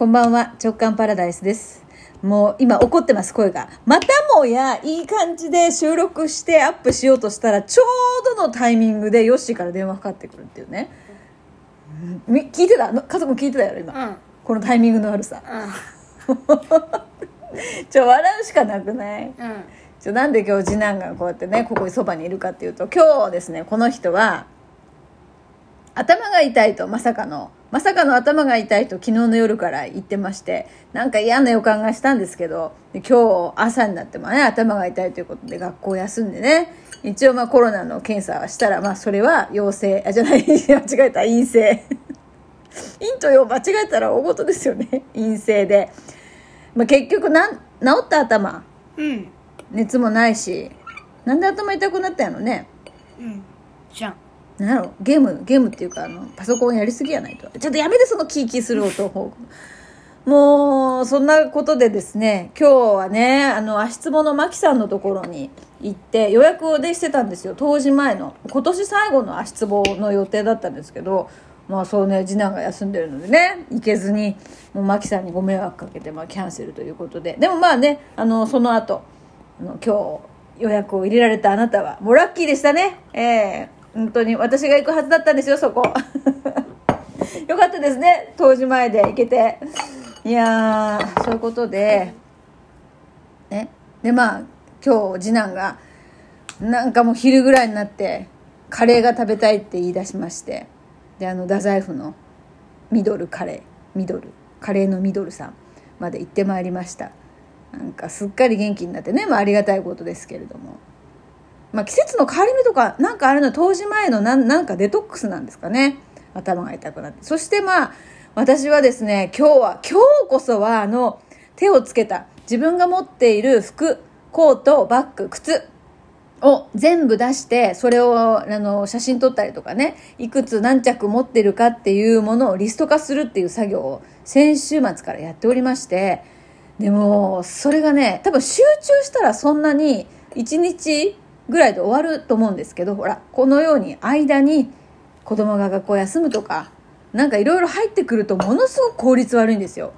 こんばんは、直感パラダイスです。もう今怒ってます、声が。またもやいい感じで収録してアップしようとしたら、ちょうどのタイミングでヨッシーから電話かかってくるっていうね。うんみ聞いてた？の家族も聞いてたやろ、今。うんこのタイミングの悪さ。う ちょ、笑うしかなくない？んうんちょなんで今日次男がこうやってねここにそばにいるかっていうと今日ですねこの人は頭が痛いとまさかのまさかの頭が痛いと昨日の夜から言ってましてなんか嫌な予感がしたんですけどで今日朝になってもね頭が痛いということで学校休んでね一応まあコロナの検査はしたらまあそれは陽性あじゃない 間違えた陰性。陰と陽間違えたら大事ですよね陰性で、まあ、結局なん治った頭。うん。熱もないしなんで頭痛くなったんやろね。うん。じゃんなんやろ？ゲームゲームっていうかあのパソコンやりすぎやないと。ちょっとやめてそのキーキーする音もうそんなことでですね今日はねあの足つぼのマキさんのところに行って予約をでしてたんですよ。当時前の。今年最後の足つぼの予定だったんですけどまあそうね次男が休んでるのでね行けずにもうマキさんにご迷惑かけて、まあ、キャンセルということで。でもまあねあのその後あの今日予約を入れられたあなたはもうラッキーでしたね。ええ。本当に私が行くはずだったんですよそこ。よかったですね当時前で行けて。いやーそういうことで。ね。でまあ今日次男がなんかもう昼ぐらいになってカレーが食べたいって言い出しまして。であの太宰府のミドルカレーミドルカレーのミドルさんまで行ってまいりました。なんかすっかり元気になってね、まあ、ありがたいことですけれども、まあ、季節の変わり目とかなんかあれの当時前のなんなんかデトックスなんですかね。頭が痛くなって。そしてまあ私はですね今日は今日こそはあの手をつけた自分が持っている服コートバッグ靴を全部出してそれをあの写真撮ったりとかねいくつ何着持ってるかっていうものをリスト化するっていう作業を先週末からやっておりましてでもそれがね多分集中したらそんなに1日ぐらいで終わると思うんですけどほらこのように間に子供が学校休むとかなんかいろいろ入ってくるとものすごく効率悪いんですよ。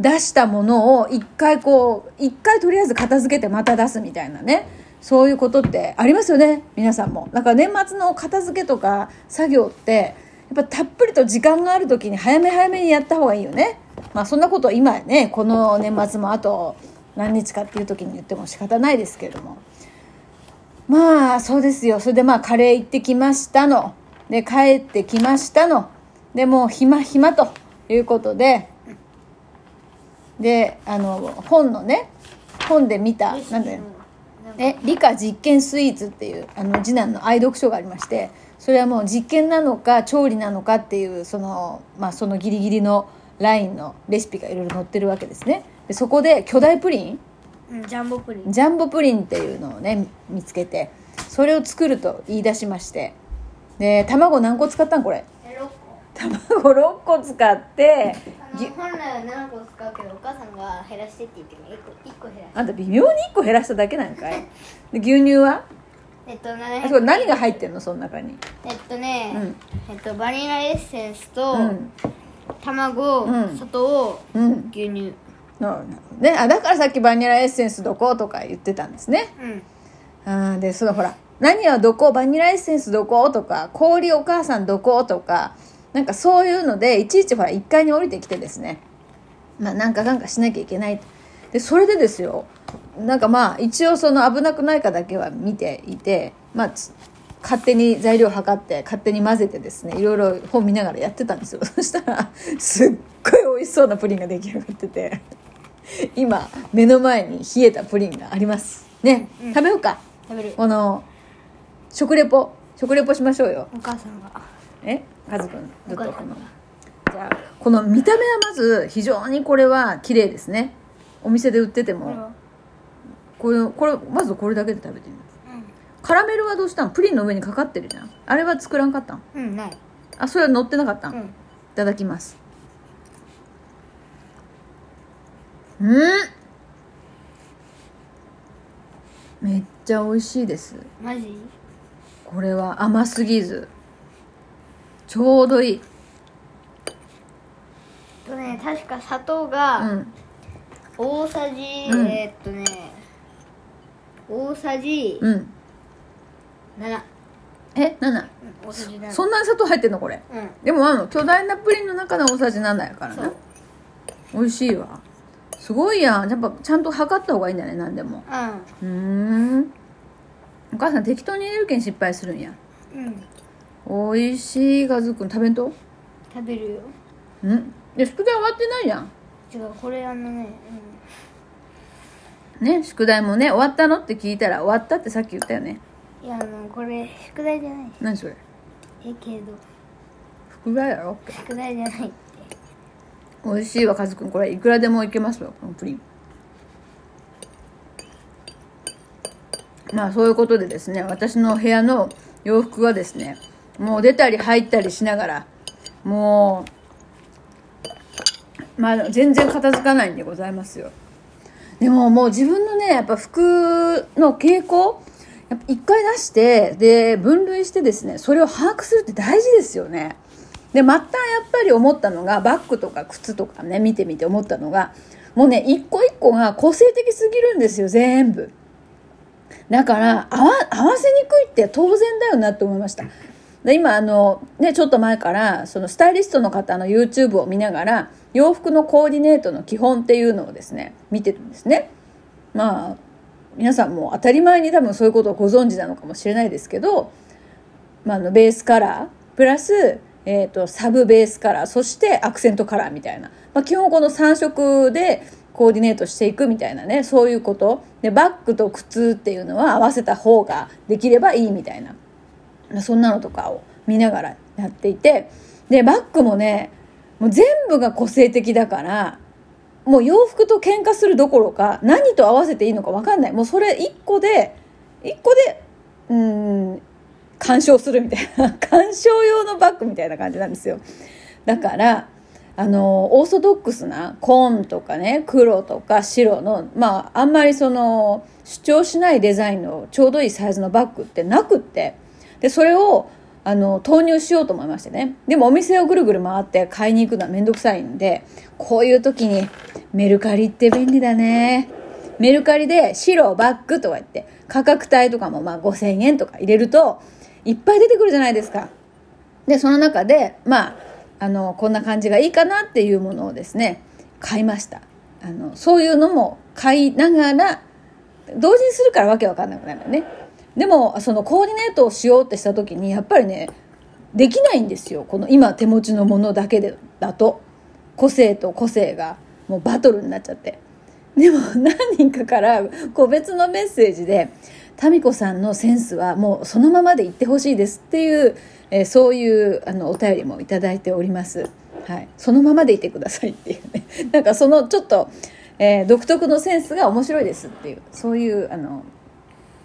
出したものを一回こう一回とりあえず片付けてまた出すみたいなね。そういうことってありますよね皆さんも。なんか年末の片付けとか作業ってやっぱたっぷりと時間がある時に早め早めにやった方がいいよね。まあそんなこと今ねこの年末もあと何日かっていう時に言っても仕方ないですけれども。まあそうですよ。それでまあカレー行ってきましたの。で帰ってきましたの。でもう暇暇ということで。であの本のね本で見たなんだよ。え理科実験スイーツっていうあの次男の愛読書がありまして。それはもう実験なのか調理なのかっていうその,、まあ、そのギリギリのラインのレシピがいろいろ載ってるわけですね。でそこで巨大プリンうんジャンボプリン。ジャンボプリンっていうのをね見つけてそれを作ると言い出しまして。で卵何個使ったんこれ？え6個。卵6個使って本来は7個使うけどお母さんが減らしてって言って1個1個減らしあんた微妙に1個減らしただけなんかい？で牛乳は？えっとあ700それ何が入ってんの？その中にえっとね、うん。えっとバニラエッセンスと、うん。卵、うん。砂糖うん。牛乳のねあだからさっきバニラエッセンスどことか言ってたんですね。うん。あーでそのほら何はどこバニラエッセンスどことか氷お母さんどことかなんかそういうのでいちいちほら1階に降りてきてですね。まあなんかなんかしなきゃいけないでそれでですよなんかまあ一応その危なくないかだけは見ていてまあつ勝手に材料測って勝手に混ぜてですねいろいろ本見ながらやってたんですよ。そしたらすっごい美味しそうなプリンが出来上がってて今目の前に冷えたプリンがあります。ね、うん。食べようか。食べる。この食レポ。食レポしましょうよ。お母さんが。え？カズくんずっとこのじゃあこの見た目はまず非常にこれは綺麗ですね。お店で売ってても。これは？これまずこれだけで食べてみます。うん。カラメルはどうしたん？プリンの上にかかってるじゃん。あれは作らんかったん？うんない。あそれは乗ってなかったん、いうん。ただきますうん。めっちゃ美味しいです。マジ？これは甘すぎず。ちょうどいい。とねね確か砂糖うがん。大さじ、うん。えーっとね大さじうん。7、え7うん、大さじ7そんなに砂糖入ってんのこれ？うん。でもあの巨大なプリンの中の大さじ7やからねそう。美味しいわすごいやん。やっぱちゃんと測った方がいいんだね何でも。うん。お母さん適当に入れるけん失敗するんや。うん。美味しいカズくん食べんと？食べるよ。うん。で宿題終わってないやん。違うこれあのね、ね宿題もね終わったのって聞いたら終わったってさっき言ったよね。うん、いやあのこれ宿題じゃない。何それ？えけど。宿題やろ？宿題じゃない美味しいわカズくんこれいくらでもいけますよこのプリン。まあそういうことでですね私の部屋の洋服はですねもう出たり入ったりしながらもうまあ全然片付かないんでございますよ。でももう自分のねやっぱ服の傾向やっぱ一回出してで分類してですねそれを把握するって大事ですよね。でまたやっぱり思ったのがバッグとか靴とかね見てみて思ったのがもうね一個一個が個性的すぎるんですよ全部。だから合わせにくいって当然だよなって思いました。で今あの、ね、ちょっと前からそのスタイリストの方の YouTube を見ながら洋服のコーディネートの基本っていうのをですね見てるんですね。まあ皆さんも当たり前に多分そういうことをご存知なのかもしれないですけど、まあ、あのベースカラープラス、えー、とサブベースカラーそしてアクセントカラーみたいな、まあ、基本この3色でコーディネートしていくみたいなねそういうこと。でバッグと靴っていうのは合わせた方ができればいいみたいな。そんなのとかを見ながらやっていて。でバッグもねもう全部が個性的だからもう洋服と喧嘩するどころか何と合わせていいのか分かんない。もうそれ1個で1個でうん鑑賞するみたいな 鑑賞用のバッグみたいな感じなんですよ。だからあのオーソドックスな紺とかね黒とか白のまああんまりその主張しないデザインのちょうどいいサイズのバッグってなくってでそれをあの投入しようと思いましてね。でもお店をぐるぐる回って買いに行くのは面倒くさいんでこういう時にメルカリって便利だね。メルカリで白バッグとか言って価格帯とかもまあ5000円とか入れるといっぱい出てくるじゃないですか。でその中でまああのこんな感じがいいかなっていうものをですね買いました。あのそういうのも買いながら同時にするからわけわかんなくなるよね。でもそのコーディネートをしようってした時にやっぱりねできないんですよ。この今手持ちのものだけでだと。個性と個性がもうバトルになっちゃって。でも何人かから個別のメッセージで「民子さんのセンスはもうそのままでいってほしいです」っていう、えーそういうあのお便りもいただいております。はい、そのままでいてくださいっていうね。なんかそのちょっと、えー独特のセンスが面白いですっていうそういうあの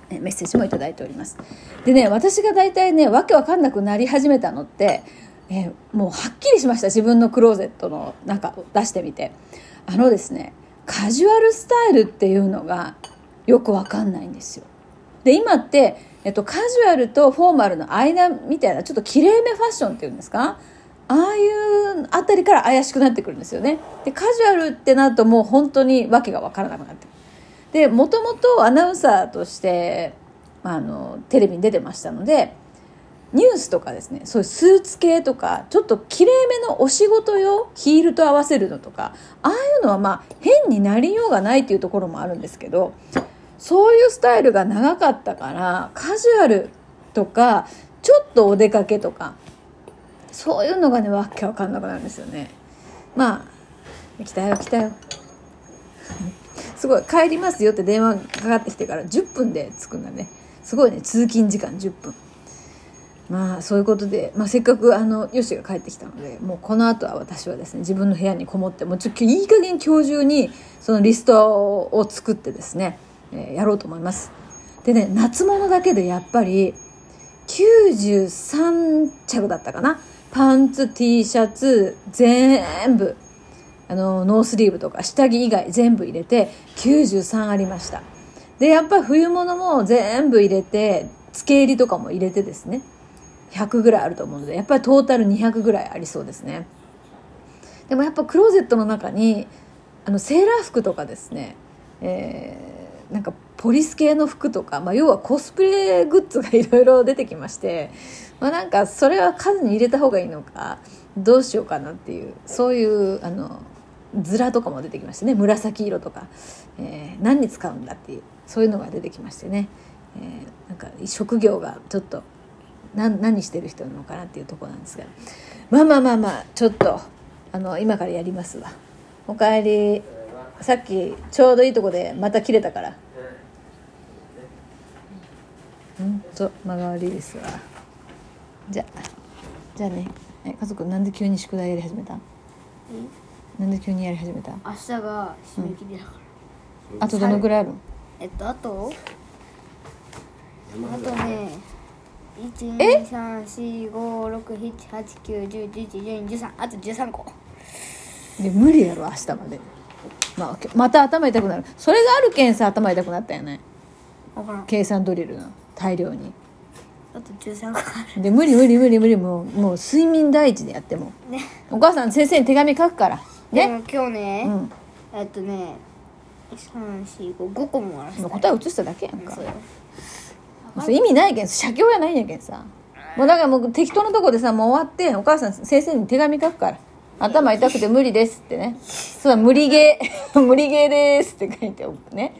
メッセージもいいております。でね私が大体ねわけわかんなくなり始めたのって、えーもうはっきりしました。自分のクローゼットの中を出してみて。あのですねカジュアルスタイルっていうのがよくわかんないんですよ。で今って、えっと、カジュアルとフォーマルの間みたいなちょっときれいめファッションっていうんですか？ああいうあたりから怪しくなってくるんですよね。でカジュアルってなるともう本当にわけがわからなくなってくる。でもともとアナウンサーとしてあのテレビに出てましたのでニュースとかですねそういうスーツ系とかちょっときれいめのお仕事用ヒールと合わせるのとかああいうのはまあ変になりようがないっていうところもあるんですけどそういうスタイルが長かったからカジュアルとかちょっとお出かけとかそういうのがねわけわかんなくなるんですよね。まあ来たよ来たよ。すごい帰りますよって電話かかってきてから10分で着くんだね。すごいね通勤時間10分。まあそういうことで、まあ、せっかくあのヨシが帰ってきたのでもうこの後は私はですね自分の部屋にこもってもうちょっといい加減今日中にそのリストを作ってですね、えーやろうと思います。でね夏物だけでやっぱり93着だったかな。パンツ T シャツ全部。あのノースリーブとか下着以外全部入れて93ありました。でやっぱ冬物も全部入れて付け入りとかも入れてですね。100ぐらいあると思うのでやっぱりトータル200ぐらいありそうですね。でもやっぱクローゼットの中にあのセーラー服とかですね、えーなんかポリス系の服とか、まあ、要はコスプレグッズがいろいろ出てきまして、まあ、なんかそれは数に入れた方がいいのかどうしようかなっていうそういうあのズラとかも出てきましてね紫色とか、えー何に使うんだっていうそういうのが出てきましてね、えーなんか職業がちょっと何してる人なのかなっていうとこなんですがまあまあまあまあちょっとあの今からやりますわ。おかえり。さっきちょうどいいとこでまた切れたから。うんと間が悪いですわ。じゃあじゃあね。え家族なんで急に宿題やり始めたなんで急にやり始めた明日が締め切りだから、あとどのぐらいあるの？えっとあと？あとねえ12345678910111213あと13個。で無理やろ明日まで、まあ、また頭痛くなる。それがあるけんさ頭痛くなったよね。計算ドリルの大量に。あと13個あで無理無理無理無理もうもう睡眠第一でやっても。るね。お母さん先生に手紙書くから。ね。今日ね、うん。えっとね345個も終わらせた。もう答え写しただけやんか。そうよ。それ意味ないけん写経やないんやけんさ。もうだからもう適当なとこでさもう終わってお母さん先生に手紙書くから頭痛くて無理ですってね。そうだ無理ゲー。無理ゲーですって書いておくね。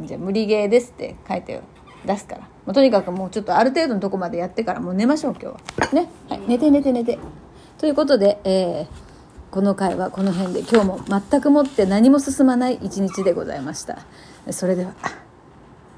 じゃあ無理ゲーですって書いて出すから。もうとにかくもうちょっとある程度のとこまでやってからもう寝ましょう今日は。ね、はい、寝て寝て寝て。ということで、えーこの回はこの辺で。今日も全くもって何も進まない一日でございました。それでは